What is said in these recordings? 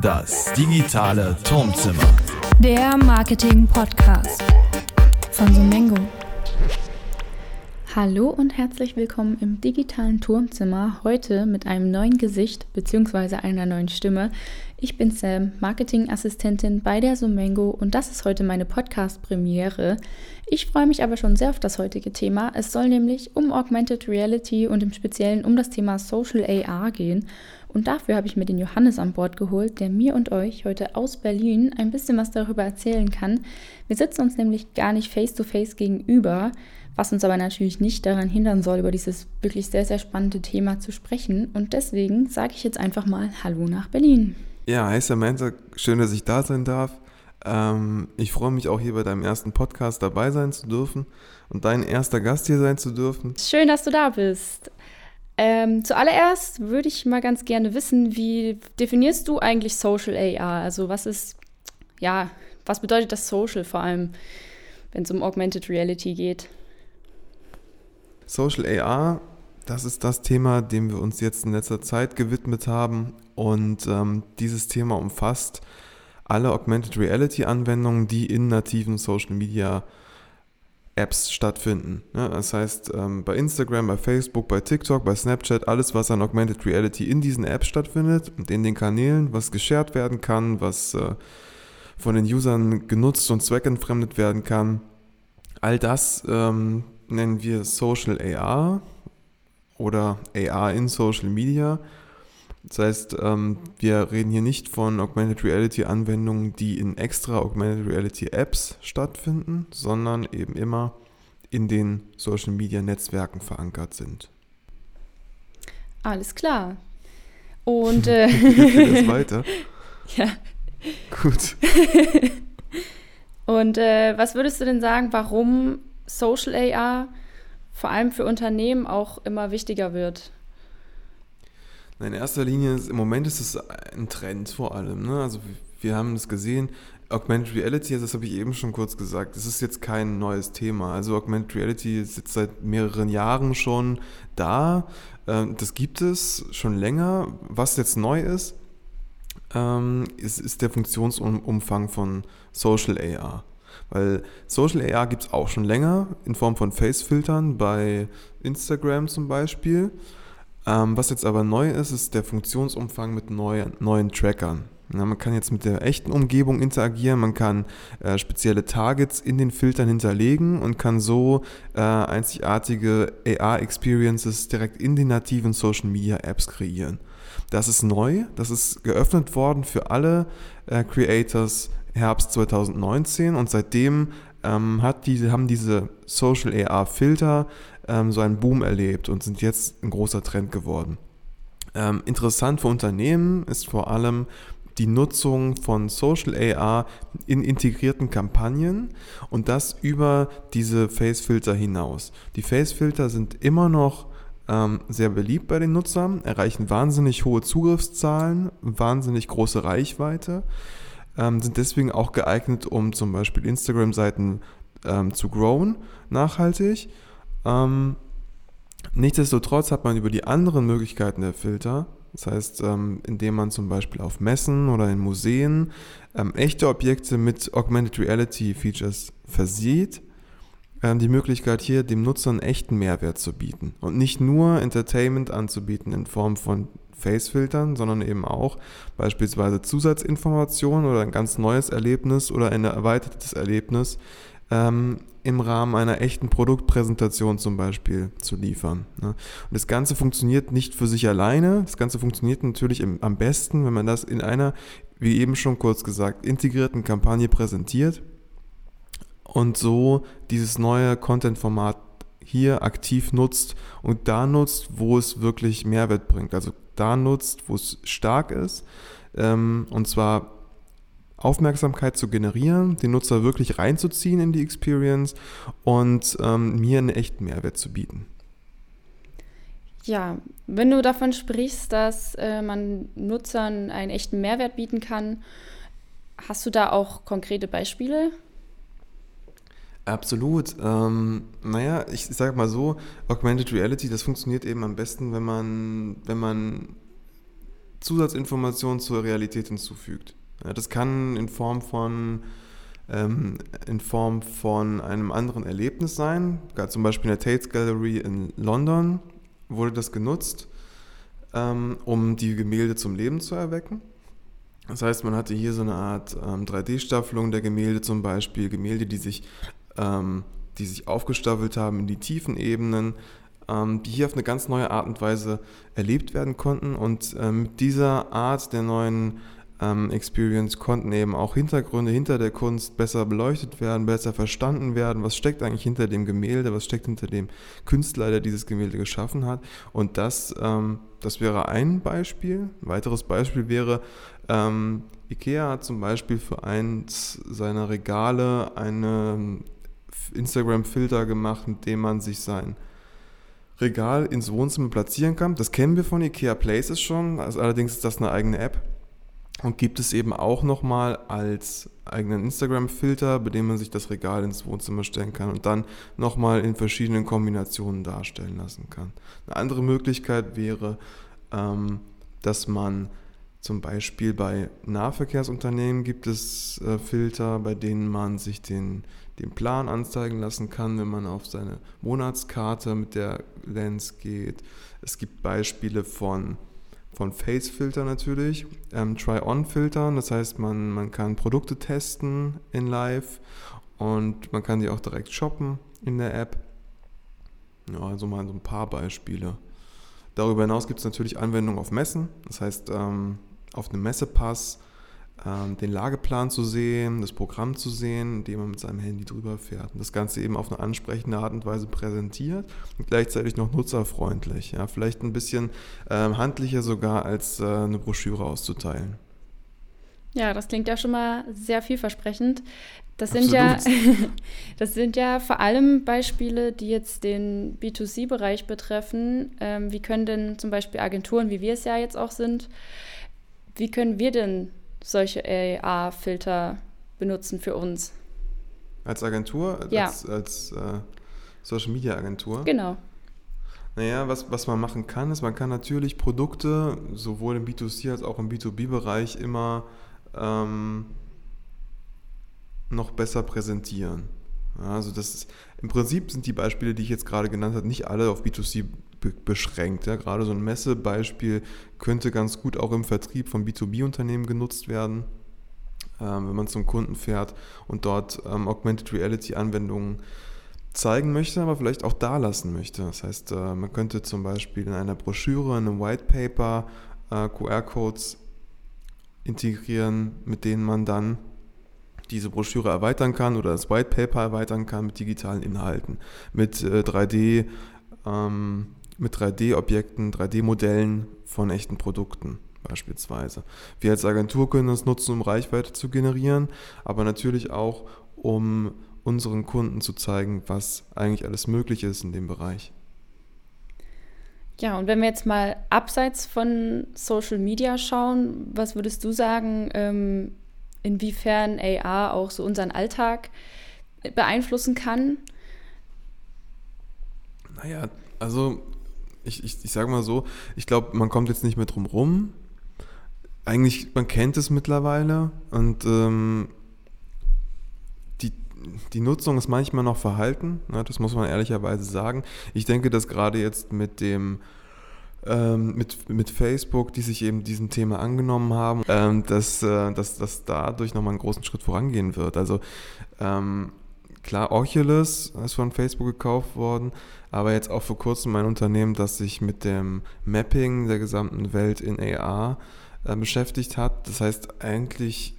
Das digitale Turmzimmer. Der Marketing-Podcast von Sumengo. Hallo und herzlich willkommen im digitalen Turmzimmer. Heute mit einem neuen Gesicht bzw. einer neuen Stimme. Ich bin Sam, Marketingassistentin bei der Sumengo und das ist heute meine Podcast-Premiere. Ich freue mich aber schon sehr auf das heutige Thema. Es soll nämlich um Augmented Reality und im Speziellen um das Thema Social AR gehen. Und dafür habe ich mir den Johannes an Bord geholt, der mir und euch heute aus Berlin ein bisschen was darüber erzählen kann. Wir sitzen uns nämlich gar nicht face-to-face -face gegenüber, was uns aber natürlich nicht daran hindern soll, über dieses wirklich sehr, sehr spannende Thema zu sprechen. Und deswegen sage ich jetzt einfach mal Hallo nach Berlin. Ja, hi Samantha, schön, dass ich da sein darf. Ähm, ich freue mich auch hier bei deinem ersten Podcast dabei sein zu dürfen und dein erster Gast hier sein zu dürfen. Schön, dass du da bist. Ähm, zuallererst würde ich mal ganz gerne wissen, wie definierst du eigentlich Social AR? Also was ist, ja, was bedeutet das Social vor allem, wenn es um Augmented Reality geht? Social AR, das ist das Thema, dem wir uns jetzt in letzter Zeit gewidmet haben und ähm, dieses Thema umfasst alle Augmented Reality Anwendungen, die in nativen Social Media Apps stattfinden. Ja, das heißt, ähm, bei Instagram, bei Facebook, bei TikTok, bei Snapchat, alles, was an Augmented Reality in diesen Apps stattfindet und in den Kanälen, was geshared werden kann, was äh, von den Usern genutzt und zweckentfremdet werden kann, all das ähm, nennen wir Social AR oder AR in Social Media. Das heißt, ähm, wir reden hier nicht von Augmented Reality Anwendungen, die in extra Augmented Reality Apps stattfinden, sondern eben immer in den Social Media Netzwerken verankert sind. Alles klar. Und äh, das weiter. Ja. Gut. Und äh, was würdest du denn sagen, warum Social AR vor allem für Unternehmen auch immer wichtiger wird? In erster Linie, ist, im Moment ist es ein Trend vor allem. Ne? Also wir haben es gesehen, Augmented Reality, das habe ich eben schon kurz gesagt, das ist jetzt kein neues Thema. Also Augmented Reality ist jetzt seit mehreren Jahren schon da. Ähm, das gibt es schon länger. Was jetzt neu ist, ähm, ist, ist der Funktionsumfang von Social AR. Weil Social AR gibt es auch schon länger in Form von Face-Filtern bei Instagram zum Beispiel. Ähm, was jetzt aber neu ist, ist der Funktionsumfang mit neuen, neuen Trackern. Ja, man kann jetzt mit der echten Umgebung interagieren, man kann äh, spezielle Targets in den Filtern hinterlegen und kann so äh, einzigartige AR-Experiences direkt in den nativen Social Media Apps kreieren. Das ist neu, das ist geöffnet worden für alle äh, Creators Herbst 2019 und seitdem ähm, hat diese, haben diese Social AR Filter ähm, so einen Boom erlebt und sind jetzt ein großer Trend geworden. Ähm, interessant für Unternehmen ist vor allem die Nutzung von Social AR in integrierten Kampagnen und das über diese Face-Filter hinaus. Die Face-Filter sind immer noch ähm, sehr beliebt bei den Nutzern, erreichen wahnsinnig hohe Zugriffszahlen, wahnsinnig große Reichweite, ähm, sind deswegen auch geeignet, um zum Beispiel Instagram-Seiten ähm, zu growen, nachhaltig. Ähm, nichtsdestotrotz hat man über die anderen Möglichkeiten der Filter, das heißt, ähm, indem man zum Beispiel auf Messen oder in Museen ähm, echte Objekte mit Augmented Reality Features versieht, die Möglichkeit hier dem Nutzer einen echten Mehrwert zu bieten und nicht nur Entertainment anzubieten in Form von Face-Filtern, sondern eben auch beispielsweise Zusatzinformationen oder ein ganz neues Erlebnis oder ein erweitertes Erlebnis ähm, im Rahmen einer echten Produktpräsentation zum Beispiel zu liefern. Ne? Und das Ganze funktioniert nicht für sich alleine. Das Ganze funktioniert natürlich im, am besten, wenn man das in einer, wie eben schon kurz gesagt, integrierten Kampagne präsentiert und so dieses neue Content-Format hier aktiv nutzt und da nutzt, wo es wirklich Mehrwert bringt. Also da nutzt, wo es stark ist. Ähm, und zwar Aufmerksamkeit zu generieren, den Nutzer wirklich reinzuziehen in die Experience und ähm, mir einen echten Mehrwert zu bieten. Ja, wenn du davon sprichst, dass äh, man Nutzern einen echten Mehrwert bieten kann, hast du da auch konkrete Beispiele? Absolut. Ähm, naja, ich sage mal so, Augmented Reality, das funktioniert eben am besten, wenn man, wenn man Zusatzinformationen zur Realität hinzufügt. Ja, das kann in Form von ähm, in Form von einem anderen Erlebnis sein. Zum Beispiel in der Tates Gallery in London wurde das genutzt, ähm, um die Gemälde zum Leben zu erwecken. Das heißt, man hatte hier so eine Art ähm, 3D-Staffelung der Gemälde zum Beispiel, Gemälde, die sich, ähm, die sich aufgestaffelt haben in die tiefen Ebenen, ähm, die hier auf eine ganz neue Art und Weise erlebt werden konnten. Und ähm, mit dieser Art der neuen ähm, Experience konnten eben auch Hintergründe hinter der Kunst besser beleuchtet werden, besser verstanden werden, was steckt eigentlich hinter dem Gemälde, was steckt hinter dem Künstler, der dieses Gemälde geschaffen hat. Und das, ähm, das wäre ein Beispiel. Ein weiteres Beispiel wäre, Ikea hat zum Beispiel für eins seiner Regale einen Instagram-Filter gemacht, mit dem man sich sein Regal ins Wohnzimmer platzieren kann. Das kennen wir von Ikea Places schon, also allerdings ist das eine eigene App und gibt es eben auch nochmal als eigenen Instagram-Filter, bei dem man sich das Regal ins Wohnzimmer stellen kann und dann nochmal in verschiedenen Kombinationen darstellen lassen kann. Eine andere Möglichkeit wäre, ähm, dass man zum Beispiel bei Nahverkehrsunternehmen gibt es äh, Filter, bei denen man sich den, den Plan anzeigen lassen kann, wenn man auf seine Monatskarte mit der Lens geht. Es gibt Beispiele von von Face-Filter natürlich, ähm, Try-On-Filtern, das heißt, man, man kann Produkte testen in Live und man kann die auch direkt shoppen in der App. Ja, also mal so ein paar Beispiele. Darüber hinaus gibt es natürlich Anwendungen auf Messen, das heißt, ähm, auf einem Messepass den Lageplan zu sehen, das Programm zu sehen, indem man mit seinem Handy drüber fährt. Und das Ganze eben auf eine ansprechende Art und Weise präsentiert und gleichzeitig noch nutzerfreundlich. Ja, vielleicht ein bisschen ähm, handlicher sogar als äh, eine Broschüre auszuteilen. Ja, das klingt ja schon mal sehr vielversprechend. Das sind, ja, das sind ja vor allem Beispiele, die jetzt den B2C-Bereich betreffen. Ähm, wie können denn zum Beispiel Agenturen, wie wir es ja jetzt auch sind, wie können wir denn solche AR-Filter benutzen für uns. Als Agentur? Ja. Als, als äh, Social Media Agentur? Genau. Naja, was, was man machen kann, ist, man kann natürlich Produkte sowohl im B2C als auch im B2B-Bereich immer ähm, noch besser präsentieren. Also das ist, im Prinzip sind die Beispiele, die ich jetzt gerade genannt habe, nicht alle auf B2C be beschränkt. Ja. Gerade so ein Messebeispiel könnte ganz gut auch im Vertrieb von B2B-Unternehmen genutzt werden, ähm, wenn man zum Kunden fährt und dort ähm, Augmented Reality-Anwendungen zeigen möchte, aber vielleicht auch da lassen möchte. Das heißt, äh, man könnte zum Beispiel in einer Broschüre, in einem White Paper äh, QR-Codes integrieren, mit denen man dann diese Broschüre erweitern kann oder das White Paper erweitern kann mit digitalen Inhalten, mit äh, 3D ähm, mit 3D-Objekten, 3D-Modellen von echten Produkten beispielsweise. Wir als Agentur können das nutzen, um Reichweite zu generieren, aber natürlich auch, um unseren Kunden zu zeigen, was eigentlich alles möglich ist in dem Bereich. Ja, und wenn wir jetzt mal abseits von Social Media schauen, was würdest du sagen, ähm, inwiefern AR auch so unseren Alltag beeinflussen kann? Naja, also ich, ich, ich sage mal so, ich glaube, man kommt jetzt nicht mehr drum rum. Eigentlich, man kennt es mittlerweile und ähm, die, die Nutzung ist manchmal noch verhalten, ne, das muss man ehrlicherweise sagen. Ich denke, dass gerade jetzt mit dem ähm, mit, mit Facebook, die sich eben diesem Thema angenommen haben, ähm, dass, äh, dass, dass dadurch nochmal einen großen Schritt vorangehen wird. Also ähm, klar, Oculus ist von Facebook gekauft worden, aber jetzt auch vor kurzem ein Unternehmen, das sich mit dem Mapping der gesamten Welt in AR äh, beschäftigt hat. Das heißt, eigentlich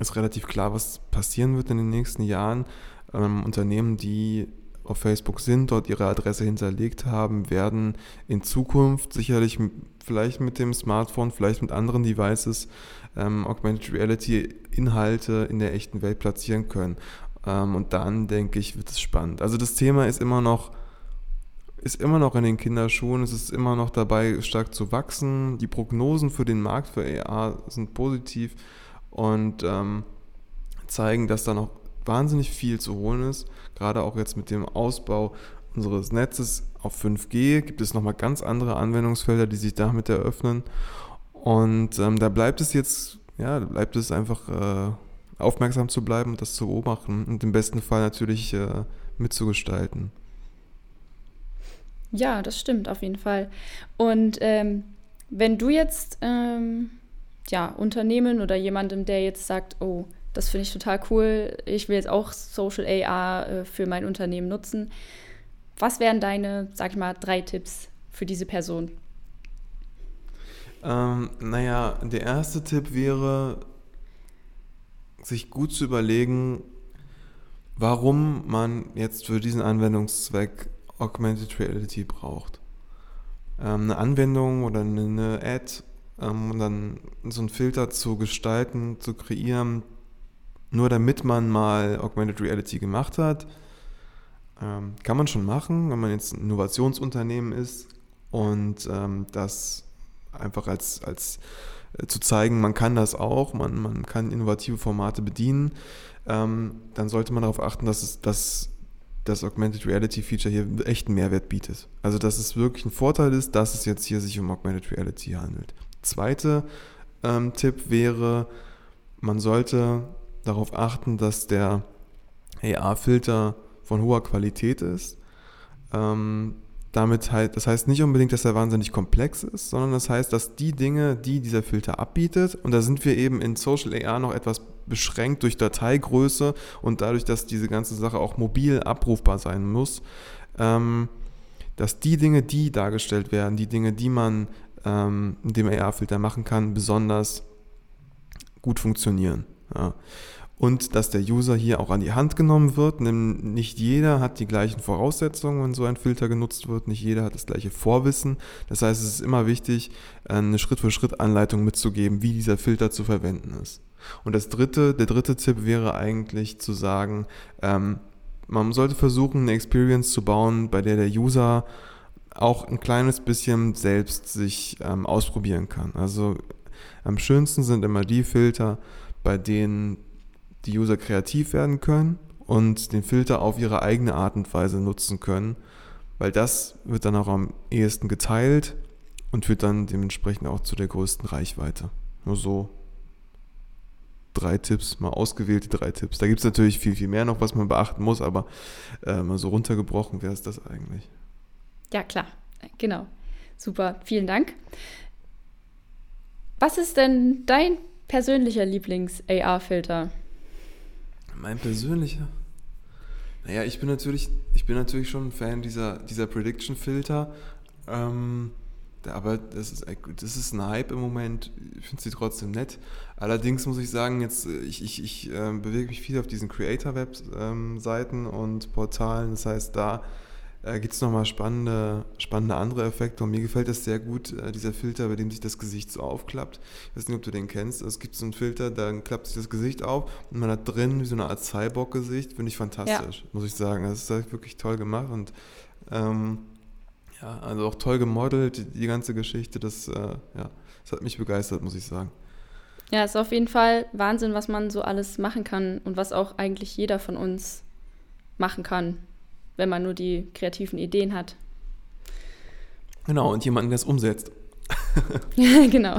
ist relativ klar, was passieren wird in den nächsten Jahren. Ähm, Unternehmen, die auf Facebook sind, dort ihre Adresse hinterlegt haben, werden in Zukunft sicherlich vielleicht mit dem Smartphone, vielleicht mit anderen Devices ähm, Augmented Reality Inhalte in der echten Welt platzieren können. Ähm, und dann denke ich, wird es spannend. Also das Thema ist immer noch ist immer noch in den Kinderschuhen, es ist immer noch dabei, stark zu wachsen. Die Prognosen für den Markt für AR sind positiv und ähm, zeigen, dass da noch wahnsinnig viel zu holen ist. Gerade auch jetzt mit dem Ausbau unseres Netzes auf 5G gibt es nochmal ganz andere Anwendungsfelder, die sich damit eröffnen. Und ähm, da bleibt es jetzt, ja, bleibt es einfach äh, aufmerksam zu bleiben und das zu beobachten und im besten Fall natürlich äh, mitzugestalten. Ja, das stimmt auf jeden Fall. Und ähm, wenn du jetzt ähm, ja, Unternehmen oder jemandem, der jetzt sagt, oh, das finde ich total cool, ich will jetzt auch Social AR äh, für mein Unternehmen nutzen, was wären deine, sag ich mal, drei Tipps für diese Person? Ähm, naja, der erste Tipp wäre, sich gut zu überlegen, warum man jetzt für diesen Anwendungszweck Augmented Reality braucht. Ähm, eine Anwendung oder eine Ad ähm, und dann so einen Filter zu gestalten, zu kreieren, nur damit man mal Augmented Reality gemacht hat, ähm, kann man schon machen, wenn man jetzt ein Innovationsunternehmen ist und ähm, das einfach als, als äh, zu zeigen, man kann das auch, man, man kann innovative Formate bedienen, ähm, dann sollte man darauf achten, dass es, dass das Augmented Reality Feature hier echt einen Mehrwert bietet. Also dass es wirklich ein Vorteil ist, dass es jetzt hier sich um Augmented Reality handelt. Zweiter ähm, Tipp wäre, man sollte darauf achten, dass der AR-Filter von hoher Qualität ist. Ähm, damit halt, das heißt nicht unbedingt, dass er wahnsinnig komplex ist, sondern das heißt, dass die Dinge, die dieser Filter abbietet, und da sind wir eben in Social AR noch etwas beschränkt durch Dateigröße und dadurch, dass diese ganze Sache auch mobil abrufbar sein muss, ähm, dass die Dinge, die dargestellt werden, die Dinge, die man ähm, mit dem AR-Filter machen kann, besonders gut funktionieren. Ja und dass der User hier auch an die Hand genommen wird. Nicht jeder hat die gleichen Voraussetzungen, wenn so ein Filter genutzt wird. Nicht jeder hat das gleiche Vorwissen. Das heißt, es ist immer wichtig, eine Schritt-für-Schritt-Anleitung mitzugeben, wie dieser Filter zu verwenden ist. Und das dritte, der dritte Tipp wäre eigentlich zu sagen, ähm, man sollte versuchen, eine Experience zu bauen, bei der der User auch ein kleines bisschen selbst sich ähm, ausprobieren kann. Also am schönsten sind immer die Filter, bei denen die User kreativ werden können und den Filter auf ihre eigene Art und Weise nutzen können, weil das wird dann auch am ehesten geteilt und führt dann dementsprechend auch zu der größten Reichweite. Nur so drei Tipps, mal ausgewählte drei Tipps. Da gibt es natürlich viel, viel mehr noch, was man beachten muss, aber äh, mal so runtergebrochen wäre es das eigentlich. Ja, klar, genau. Super, vielen Dank. Was ist denn dein persönlicher Lieblings-AR-Filter? Mein persönlicher. Naja, ich bin natürlich, ich bin natürlich schon ein Fan dieser, dieser Prediction-Filter. Ähm, aber das ist, das ist ein Hype im Moment. Ich finde sie trotzdem nett. Allerdings muss ich sagen, jetzt, ich, ich, ich äh, bewege mich viel auf diesen Creator-Web-Seiten ähm, und Portalen. Das heißt, da äh, gibt es nochmal spannende, spannende andere Effekte. Und mir gefällt das sehr gut, äh, dieser Filter, bei dem sich das Gesicht so aufklappt. Ich weiß nicht, ob du den kennst. Es gibt so einen Filter, da klappt sich das Gesicht auf und man hat drin wie so eine Art Cyborg-Gesicht. Finde ich fantastisch, ja. muss ich sagen. Das ist halt wirklich toll gemacht und ähm, ja, also auch toll gemodelt, die, die ganze Geschichte. Das, äh, ja, das hat mich begeistert, muss ich sagen. Ja, ist auf jeden Fall Wahnsinn, was man so alles machen kann und was auch eigentlich jeder von uns machen kann wenn man nur die kreativen Ideen hat. Genau, und jemanden, der es umsetzt. genau.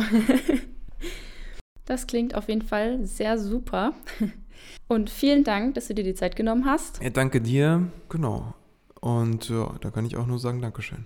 Das klingt auf jeden Fall sehr super. Und vielen Dank, dass du dir die Zeit genommen hast. Ja, danke dir. Genau. Und ja, da kann ich auch nur sagen, Dankeschön.